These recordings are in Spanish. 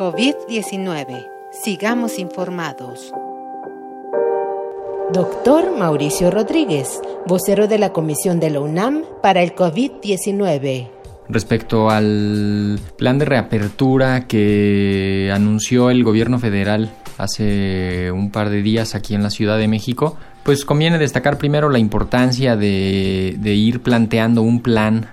COVID-19. Sigamos informados. Doctor Mauricio Rodríguez, vocero de la Comisión de la UNAM para el COVID-19. Respecto al plan de reapertura que anunció el gobierno federal hace un par de días aquí en la Ciudad de México, pues conviene destacar primero la importancia de, de ir planteando un plan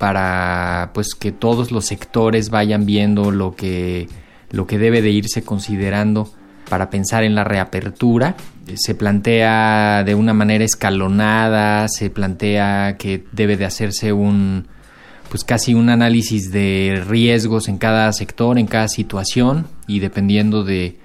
para pues que todos los sectores vayan viendo lo que, lo que debe de irse considerando para pensar en la reapertura. Se plantea de una manera escalonada, se plantea que debe de hacerse un pues casi un análisis de riesgos en cada sector, en cada situación y dependiendo de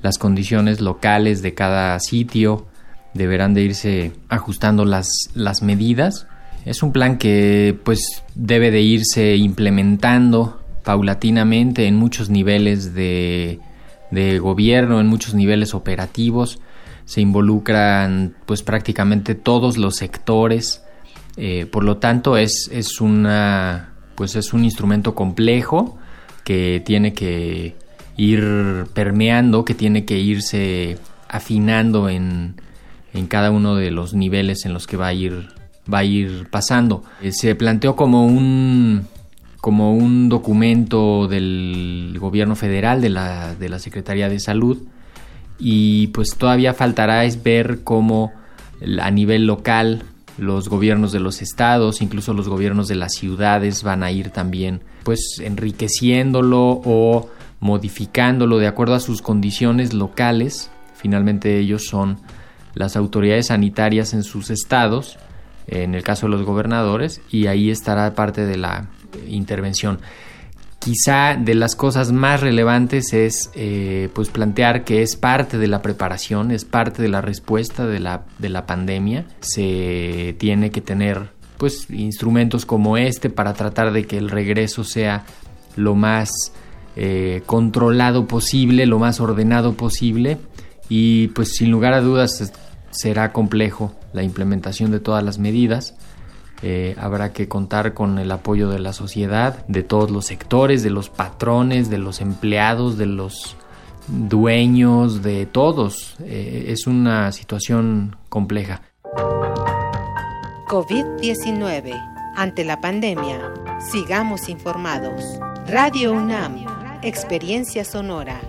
las condiciones locales de cada sitio deberán de irse ajustando las, las medidas es un plan que pues debe de irse implementando paulatinamente en muchos niveles de, gobierno, en muchos niveles operativos. Se involucran pues prácticamente todos los sectores. Eh, por lo tanto es, es una pues es un instrumento complejo que tiene que ir permeando, que tiene que irse afinando en, en cada uno de los niveles en los que va a ir va a ir pasando. Eh, se planteó como un como un documento del gobierno federal, de la, de la Secretaría de Salud, y pues todavía faltará es ver cómo a nivel local los gobiernos de los estados, incluso los gobiernos de las ciudades van a ir también pues enriqueciéndolo o modificándolo de acuerdo a sus condiciones locales. Finalmente ellos son las autoridades sanitarias en sus estados en el caso de los gobernadores, y ahí estará parte de la intervención. Quizá de las cosas más relevantes es eh, pues plantear que es parte de la preparación, es parte de la respuesta de la, de la pandemia. Se tiene que tener pues instrumentos como este para tratar de que el regreso sea lo más eh, controlado posible, lo más ordenado posible y pues sin lugar a dudas será complejo la implementación de todas las medidas. Eh, habrá que contar con el apoyo de la sociedad, de todos los sectores, de los patrones, de los empleados, de los dueños, de todos. Eh, es una situación compleja. COVID-19. Ante la pandemia, sigamos informados. Radio UNAM, Experiencia Sonora.